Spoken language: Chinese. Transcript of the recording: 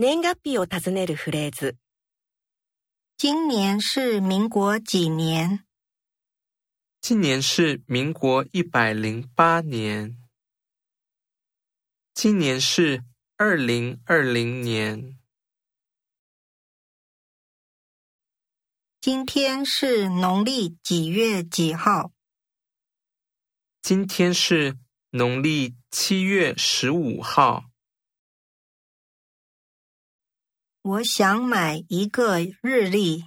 月日を尋ねるフレーズ。今年是民国几年？今年是民国一百零八年。今年是二零二零年。今天是农历几月几号？今天是农历七月十五号。我想买一个日历。